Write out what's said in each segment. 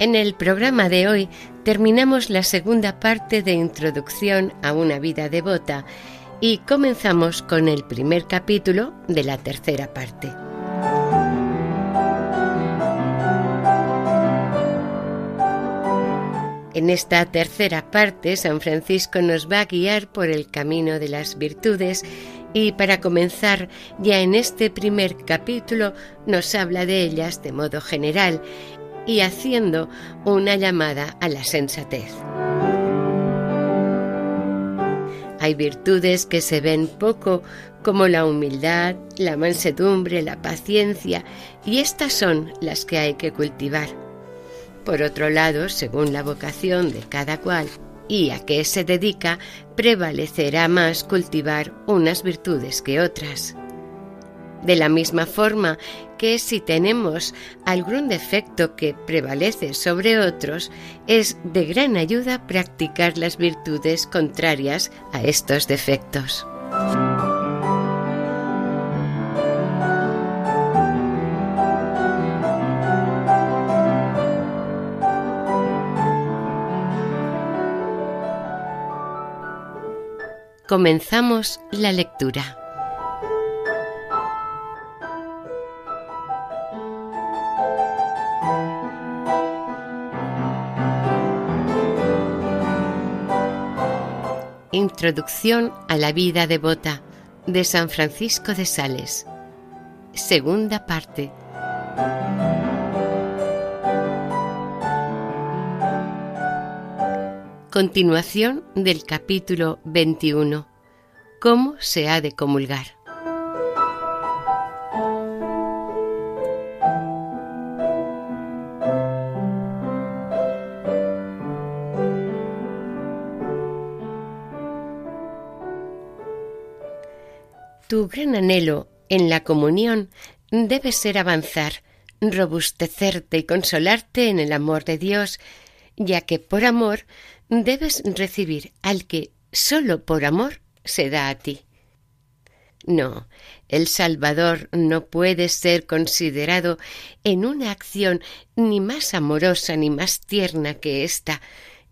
En el programa de hoy terminamos la segunda parte de Introducción a una vida devota y comenzamos con el primer capítulo de la tercera parte. En esta tercera parte, San Francisco nos va a guiar por el camino de las virtudes y para comenzar, ya en este primer capítulo nos habla de ellas de modo general y haciendo una llamada a la sensatez. Hay virtudes que se ven poco, como la humildad, la mansedumbre, la paciencia, y estas son las que hay que cultivar. Por otro lado, según la vocación de cada cual y a qué se dedica, prevalecerá más cultivar unas virtudes que otras. De la misma forma que si tenemos algún defecto que prevalece sobre otros, es de gran ayuda practicar las virtudes contrarias a estos defectos. Comenzamos la lectura. Introducción a la vida devota de San Francisco de Sales. Segunda parte. Continuación del capítulo 21. ¿Cómo se ha de comulgar? Tu gran anhelo en la comunión debe ser avanzar, robustecerte y consolarte en el amor de Dios, ya que por amor debes recibir al que sólo por amor se da a ti. No, el Salvador no puede ser considerado en una acción ni más amorosa ni más tierna que ésta,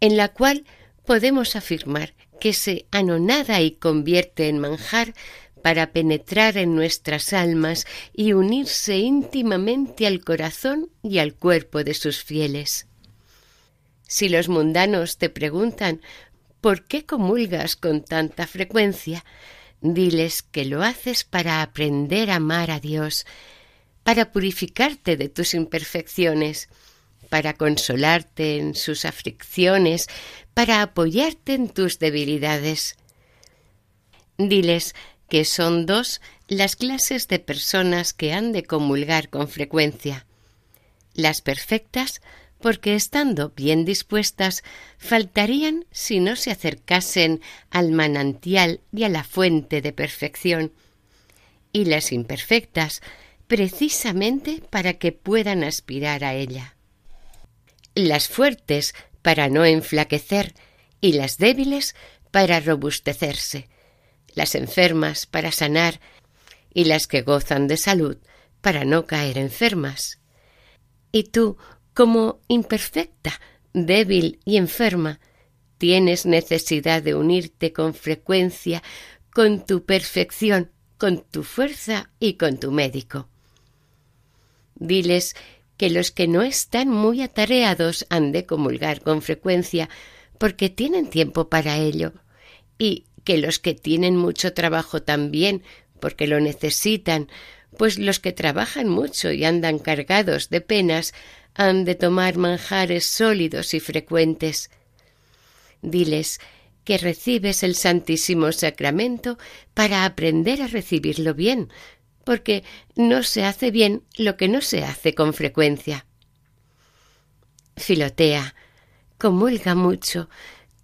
en la cual podemos afirmar que se anonada y convierte en manjar para penetrar en nuestras almas y unirse íntimamente al corazón y al cuerpo de sus fieles. Si los mundanos te preguntan ¿por qué comulgas con tanta frecuencia? Diles que lo haces para aprender a amar a Dios, para purificarte de tus imperfecciones, para consolarte en sus aflicciones, para apoyarte en tus debilidades. Diles que son dos las clases de personas que han de comulgar con frecuencia. Las perfectas, porque estando bien dispuestas, faltarían si no se acercasen al manantial y a la fuente de perfección. Y las imperfectas, precisamente para que puedan aspirar a ella. Las fuertes, para no enflaquecer, y las débiles, para robustecerse las enfermas para sanar y las que gozan de salud para no caer enfermas. Y tú, como imperfecta, débil y enferma, tienes necesidad de unirte con frecuencia con tu perfección, con tu fuerza y con tu médico. Diles que los que no están muy atareados han de comulgar con frecuencia, porque tienen tiempo para ello, y que los que tienen mucho trabajo también, porque lo necesitan, pues los que trabajan mucho y andan cargados de penas han de tomar manjares sólidos y frecuentes. Diles que recibes el Santísimo Sacramento para aprender a recibirlo bien, porque no se hace bien lo que no se hace con frecuencia. Filotea, comulga mucho,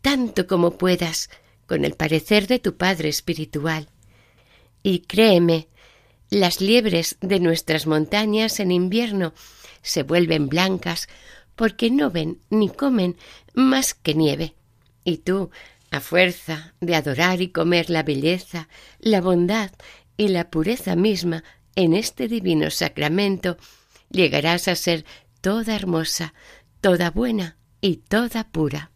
tanto como puedas, con el parecer de tu Padre Espiritual. Y créeme, las liebres de nuestras montañas en invierno se vuelven blancas porque no ven ni comen más que nieve. Y tú, a fuerza de adorar y comer la belleza, la bondad y la pureza misma en este divino sacramento, llegarás a ser toda hermosa, toda buena y toda pura.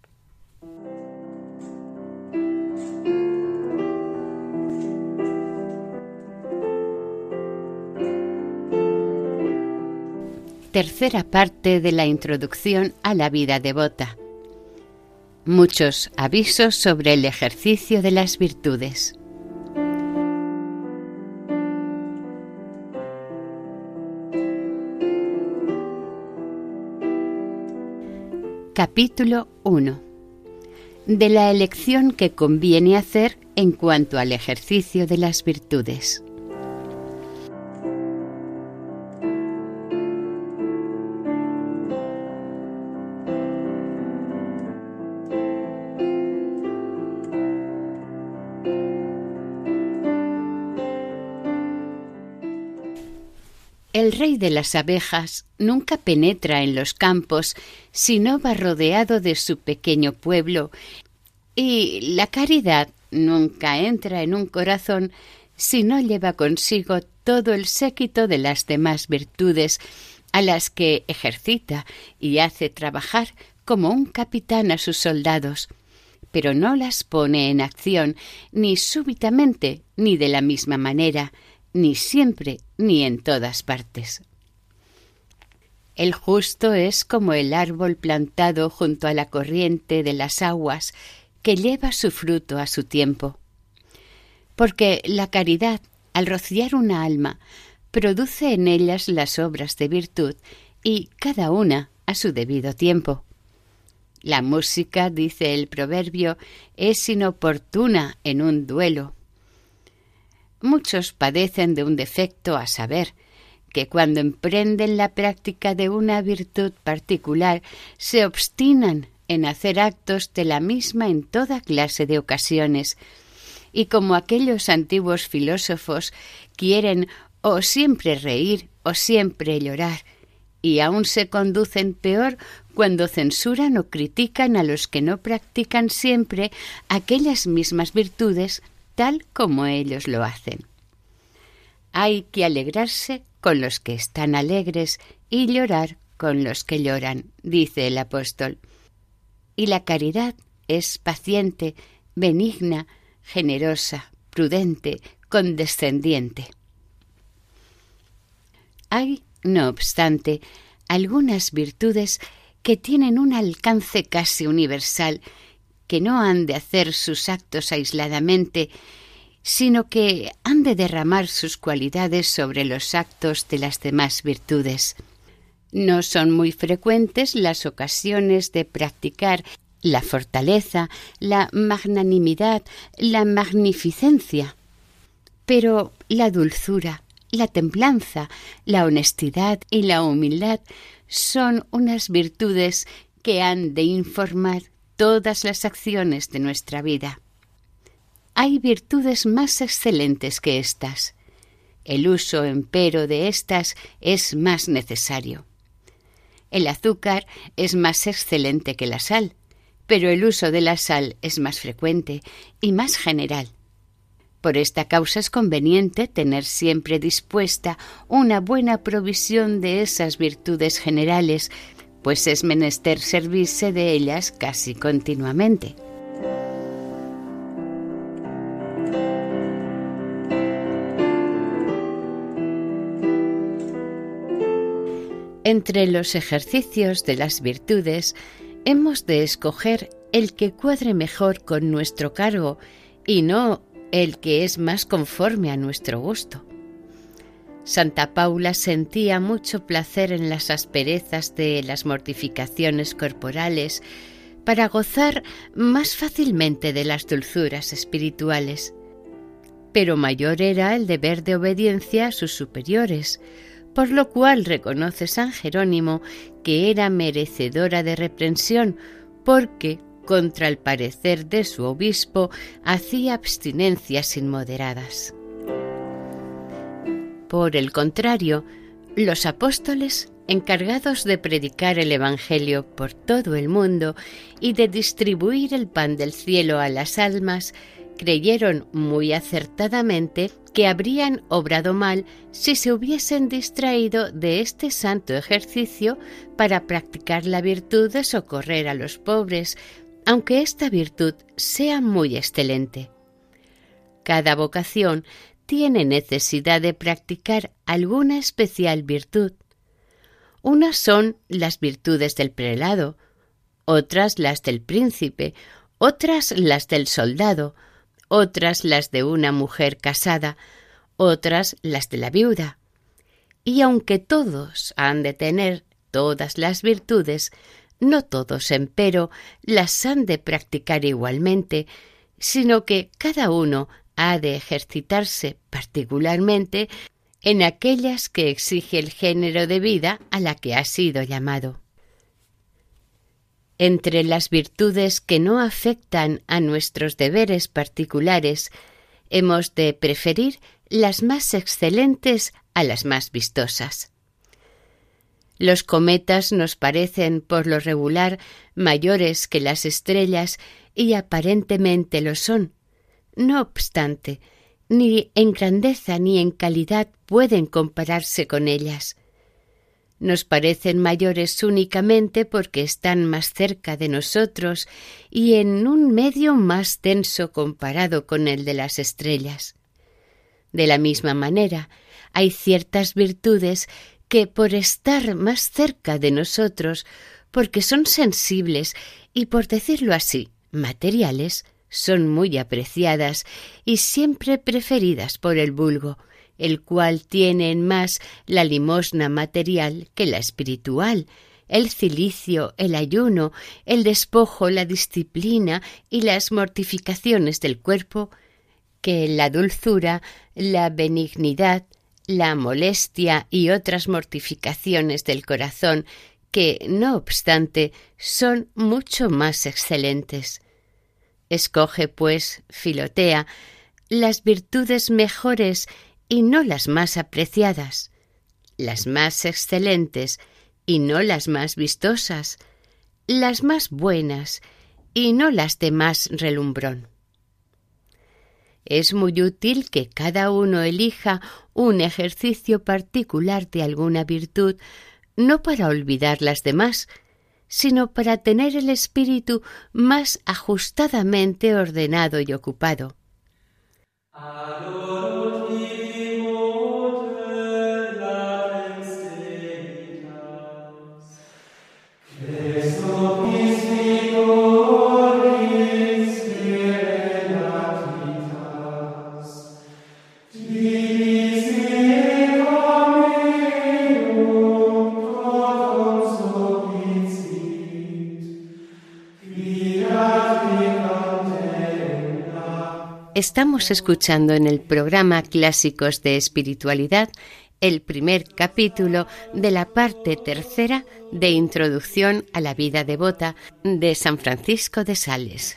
Tercera parte de la introducción a la vida devota. Muchos avisos sobre el ejercicio de las virtudes. Capítulo 1. De la elección que conviene hacer en cuanto al ejercicio de las virtudes. Rey de las abejas nunca penetra en los campos si no va rodeado de su pequeño pueblo, y la caridad nunca entra en un corazón si no lleva consigo todo el séquito de las demás virtudes a las que ejercita y hace trabajar como un capitán a sus soldados, pero no las pone en acción ni súbitamente ni de la misma manera, ni siempre ni en todas partes. El justo es como el árbol plantado junto a la corriente de las aguas que lleva su fruto a su tiempo. Porque la caridad, al rociar una alma, produce en ellas las obras de virtud y cada una a su debido tiempo. La música, dice el proverbio, es inoportuna en un duelo, Muchos padecen de un defecto a saber, que cuando emprenden la práctica de una virtud particular se obstinan en hacer actos de la misma en toda clase de ocasiones, y como aquellos antiguos filósofos quieren o siempre reír o siempre llorar, y aún se conducen peor cuando censuran o critican a los que no practican siempre aquellas mismas virtudes tal como ellos lo hacen. Hay que alegrarse con los que están alegres y llorar con los que lloran, dice el apóstol. Y la caridad es paciente, benigna, generosa, prudente, condescendiente. Hay, no obstante, algunas virtudes que tienen un alcance casi universal que no han de hacer sus actos aisladamente, sino que han de derramar sus cualidades sobre los actos de las demás virtudes. No son muy frecuentes las ocasiones de practicar la fortaleza, la magnanimidad, la magnificencia. Pero la dulzura, la templanza, la honestidad y la humildad son unas virtudes que han de informar todas las acciones de nuestra vida. Hay virtudes más excelentes que éstas. El uso, empero, de éstas es más necesario. El azúcar es más excelente que la sal, pero el uso de la sal es más frecuente y más general. Por esta causa es conveniente tener siempre dispuesta una buena provisión de esas virtudes generales pues es menester servirse de ellas casi continuamente. Entre los ejercicios de las virtudes hemos de escoger el que cuadre mejor con nuestro cargo y no el que es más conforme a nuestro gusto. Santa Paula sentía mucho placer en las asperezas de las mortificaciones corporales para gozar más fácilmente de las dulzuras espirituales. Pero mayor era el deber de obediencia a sus superiores, por lo cual reconoce San Jerónimo que era merecedora de reprensión, porque, contra el parecer de su obispo, hacía abstinencias inmoderadas. Por el contrario, los apóstoles, encargados de predicar el Evangelio por todo el mundo y de distribuir el pan del cielo a las almas, creyeron muy acertadamente que habrían obrado mal si se hubiesen distraído de este santo ejercicio para practicar la virtud de socorrer a los pobres, aunque esta virtud sea muy excelente. Cada vocación tiene necesidad de practicar alguna especial virtud. Unas son las virtudes del prelado, otras las del príncipe, otras las del soldado, otras las de una mujer casada, otras las de la viuda. Y aunque todos han de tener todas las virtudes, no todos, empero, las han de practicar igualmente, sino que cada uno ha de ejercitarse particularmente en aquellas que exige el género de vida a la que ha sido llamado. Entre las virtudes que no afectan a nuestros deberes particulares, hemos de preferir las más excelentes a las más vistosas. Los cometas nos parecen por lo regular mayores que las estrellas y aparentemente lo son. No obstante, ni en grandeza ni en calidad pueden compararse con ellas nos parecen mayores únicamente porque están más cerca de nosotros y en un medio más denso comparado con el de las estrellas. De la misma manera, hay ciertas virtudes que por estar más cerca de nosotros, porque son sensibles y, por decirlo así, materiales, son muy apreciadas y siempre preferidas por el vulgo, el cual tiene en más la limosna material que la espiritual, el cilicio, el ayuno, el despojo, la disciplina y las mortificaciones del cuerpo, que la dulzura, la benignidad, la molestia y otras mortificaciones del corazón, que, no obstante, son mucho más excelentes. Escoge, pues, Filotea, las virtudes mejores y no las más apreciadas, las más excelentes y no las más vistosas, las más buenas y no las de más relumbrón. Es muy útil que cada uno elija un ejercicio particular de alguna virtud, no para olvidar las demás, sino para tener el espíritu más ajustadamente ordenado y ocupado. Estamos escuchando en el programa Clásicos de Espiritualidad el primer capítulo de la parte tercera de Introducción a la vida devota de San Francisco de Sales.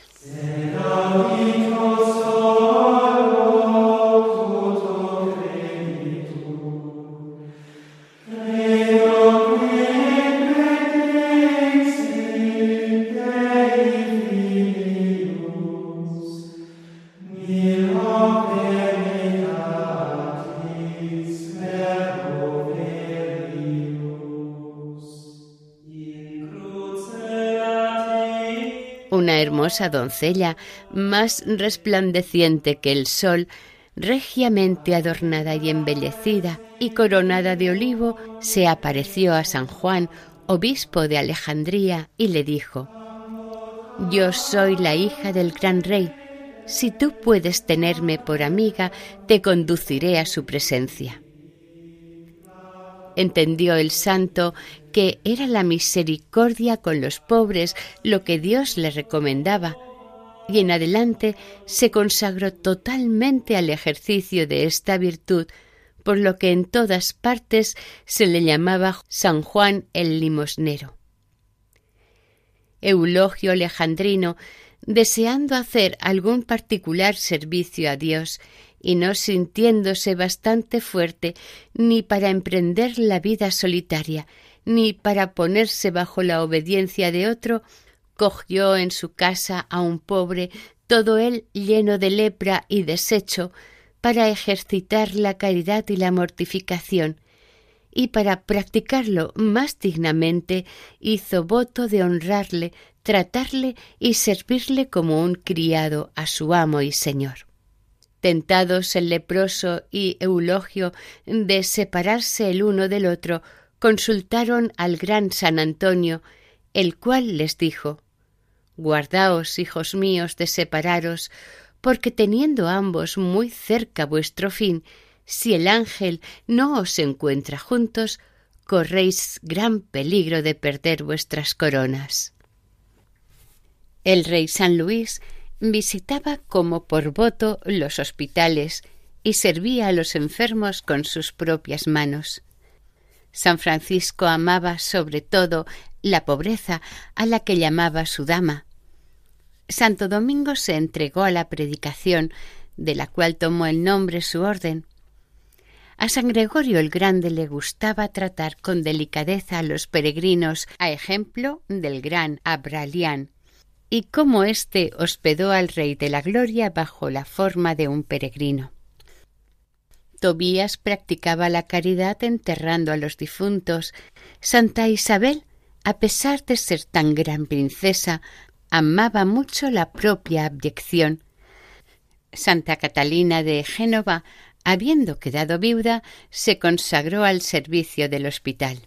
Hermosa doncella, más resplandeciente que el sol, regiamente adornada y embellecida, y coronada de olivo se apareció a San Juan, obispo de Alejandría, y le dijo, Yo soy la hija del gran rey, si tú puedes tenerme por amiga, te conduciré a su presencia. Entendió el santo que era la misericordia con los pobres lo que Dios le recomendaba, y en adelante se consagró totalmente al ejercicio de esta virtud, por lo que en todas partes se le llamaba San Juan el limosnero. Eulogio Alejandrino, deseando hacer algún particular servicio a Dios y no sintiéndose bastante fuerte ni para emprender la vida solitaria, ni para ponerse bajo la obediencia de otro, cogió en su casa a un pobre, todo él lleno de lepra y desecho, para ejercitar la caridad y la mortificación, y para practicarlo más dignamente hizo voto de honrarle, tratarle y servirle como un criado a su amo y señor. Tentados el leproso y Eulogio de separarse el uno del otro, consultaron al gran San Antonio, el cual les dijo Guardaos, hijos míos, de separaros, porque teniendo ambos muy cerca vuestro fin, si el ángel no os encuentra juntos, corréis gran peligro de perder vuestras coronas. El rey San Luis visitaba como por voto los hospitales y servía a los enfermos con sus propias manos. San Francisco amaba sobre todo la pobreza a la que llamaba su dama, Santo Domingo se entregó a la predicación, de la cual tomó el nombre su orden. A San Gregorio el Grande le gustaba tratar con delicadeza a los peregrinos, a ejemplo del gran Abralián, y cómo éste hospedó al Rey de la Gloria bajo la forma de un peregrino. Tobías practicaba la caridad enterrando a los difuntos. Santa Isabel, a pesar de ser tan gran princesa, amaba mucho la propia abyección. Santa Catalina de Génova, habiendo quedado viuda, se consagró al servicio del hospital.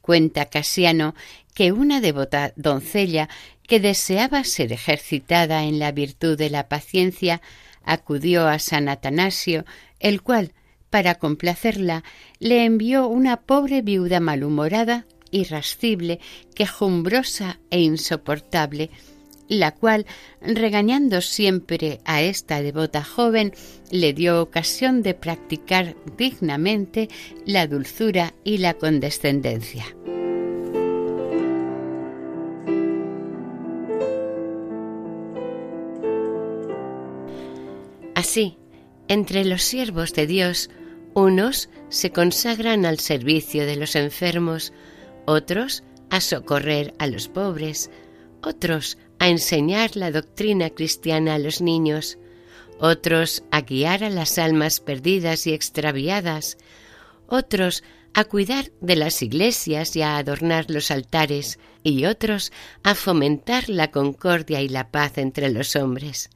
Cuenta Casiano que una devota doncella que deseaba ser ejercitada en la virtud de la paciencia acudió a San Atanasio, el cual, para complacerla, le envió una pobre viuda malhumorada irascible, quejumbrosa e insoportable, la cual, regañando siempre a esta devota joven, le dio ocasión de practicar dignamente la dulzura y la condescendencia. Así, entre los siervos de Dios, unos se consagran al servicio de los enfermos, otros a socorrer a los pobres, otros a enseñar la doctrina cristiana a los niños, otros a guiar a las almas perdidas y extraviadas, otros a cuidar de las iglesias y a adornar los altares, y otros a fomentar la concordia y la paz entre los hombres.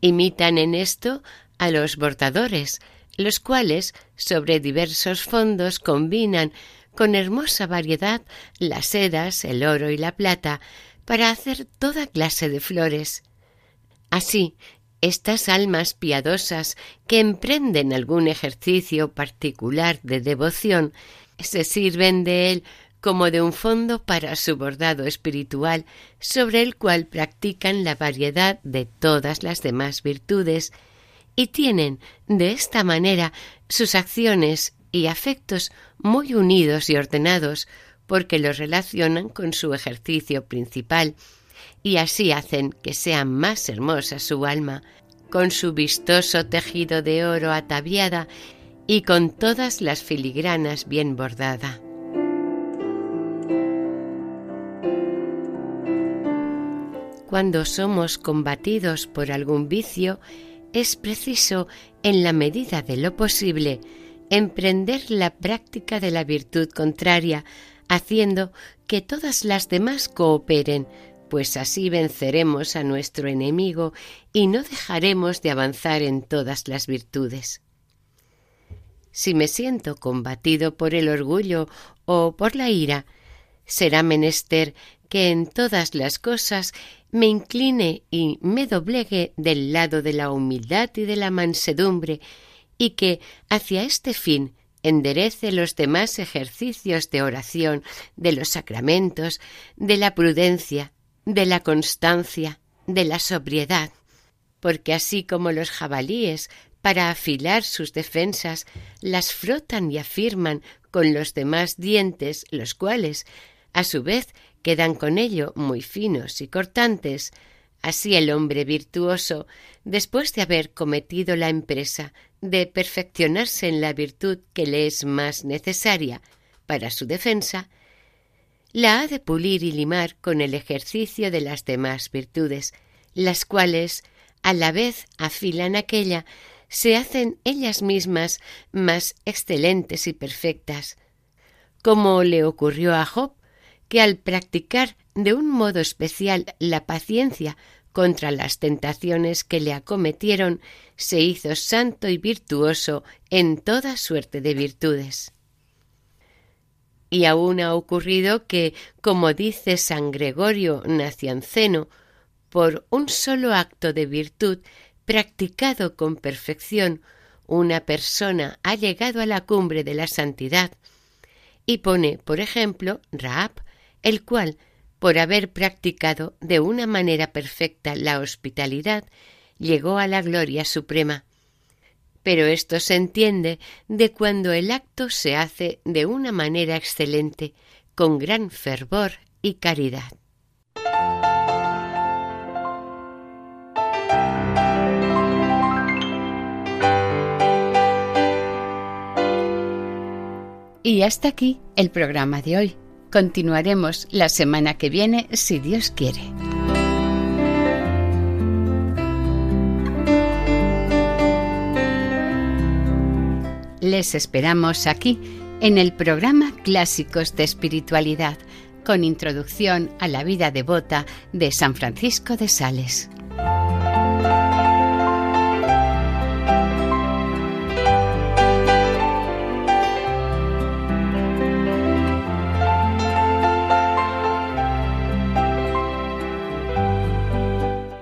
Imitan en esto a los bordadores, los cuales sobre diversos fondos combinan con hermosa variedad las sedas, el oro y la plata, para hacer toda clase de flores. Así, estas almas piadosas que emprenden algún ejercicio particular de devoción se sirven de él como de un fondo para su bordado espiritual, sobre el cual practican la variedad de todas las demás virtudes, y tienen de esta manera sus acciones y afectos muy unidos y ordenados porque los relacionan con su ejercicio principal y así hacen que sea más hermosa su alma, con su vistoso tejido de oro ataviada y con todas las filigranas bien bordada. Cuando somos combatidos por algún vicio, es preciso, en la medida de lo posible, emprender la práctica de la virtud contraria, haciendo que todas las demás cooperen, pues así venceremos a nuestro enemigo y no dejaremos de avanzar en todas las virtudes. Si me siento combatido por el orgullo o por la ira, será menester que en todas las cosas me incline y me doblegue del lado de la humildad y de la mansedumbre, y que hacia este fin enderece los demás ejercicios de oración, de los sacramentos, de la prudencia, de la constancia, de la sobriedad, porque así como los jabalíes para afilar sus defensas las frotan y afirman con los demás dientes, los cuales, a su vez, quedan con ello muy finos y cortantes, así el hombre virtuoso, después de haber cometido la empresa de perfeccionarse en la virtud que le es más necesaria para su defensa, la ha de pulir y limar con el ejercicio de las demás virtudes, las cuales a la vez afilan aquella, se hacen ellas mismas más excelentes y perfectas, como le ocurrió a Job, que al practicar de un modo especial la paciencia contra las tentaciones que le acometieron, se hizo santo y virtuoso en toda suerte de virtudes. Y aún ha ocurrido que, como dice San Gregorio Nacianceno, por un solo acto de virtud practicado con perfección, una persona ha llegado a la cumbre de la santidad. Y pone, por ejemplo, Raab, el cual, por haber practicado de una manera perfecta la hospitalidad, llegó a la gloria suprema. Pero esto se entiende de cuando el acto se hace de una manera excelente, con gran fervor y caridad. Y hasta aquí el programa de hoy. Continuaremos la semana que viene si Dios quiere. Les esperamos aquí en el programa Clásicos de Espiritualidad, con introducción a la vida devota de San Francisco de Sales.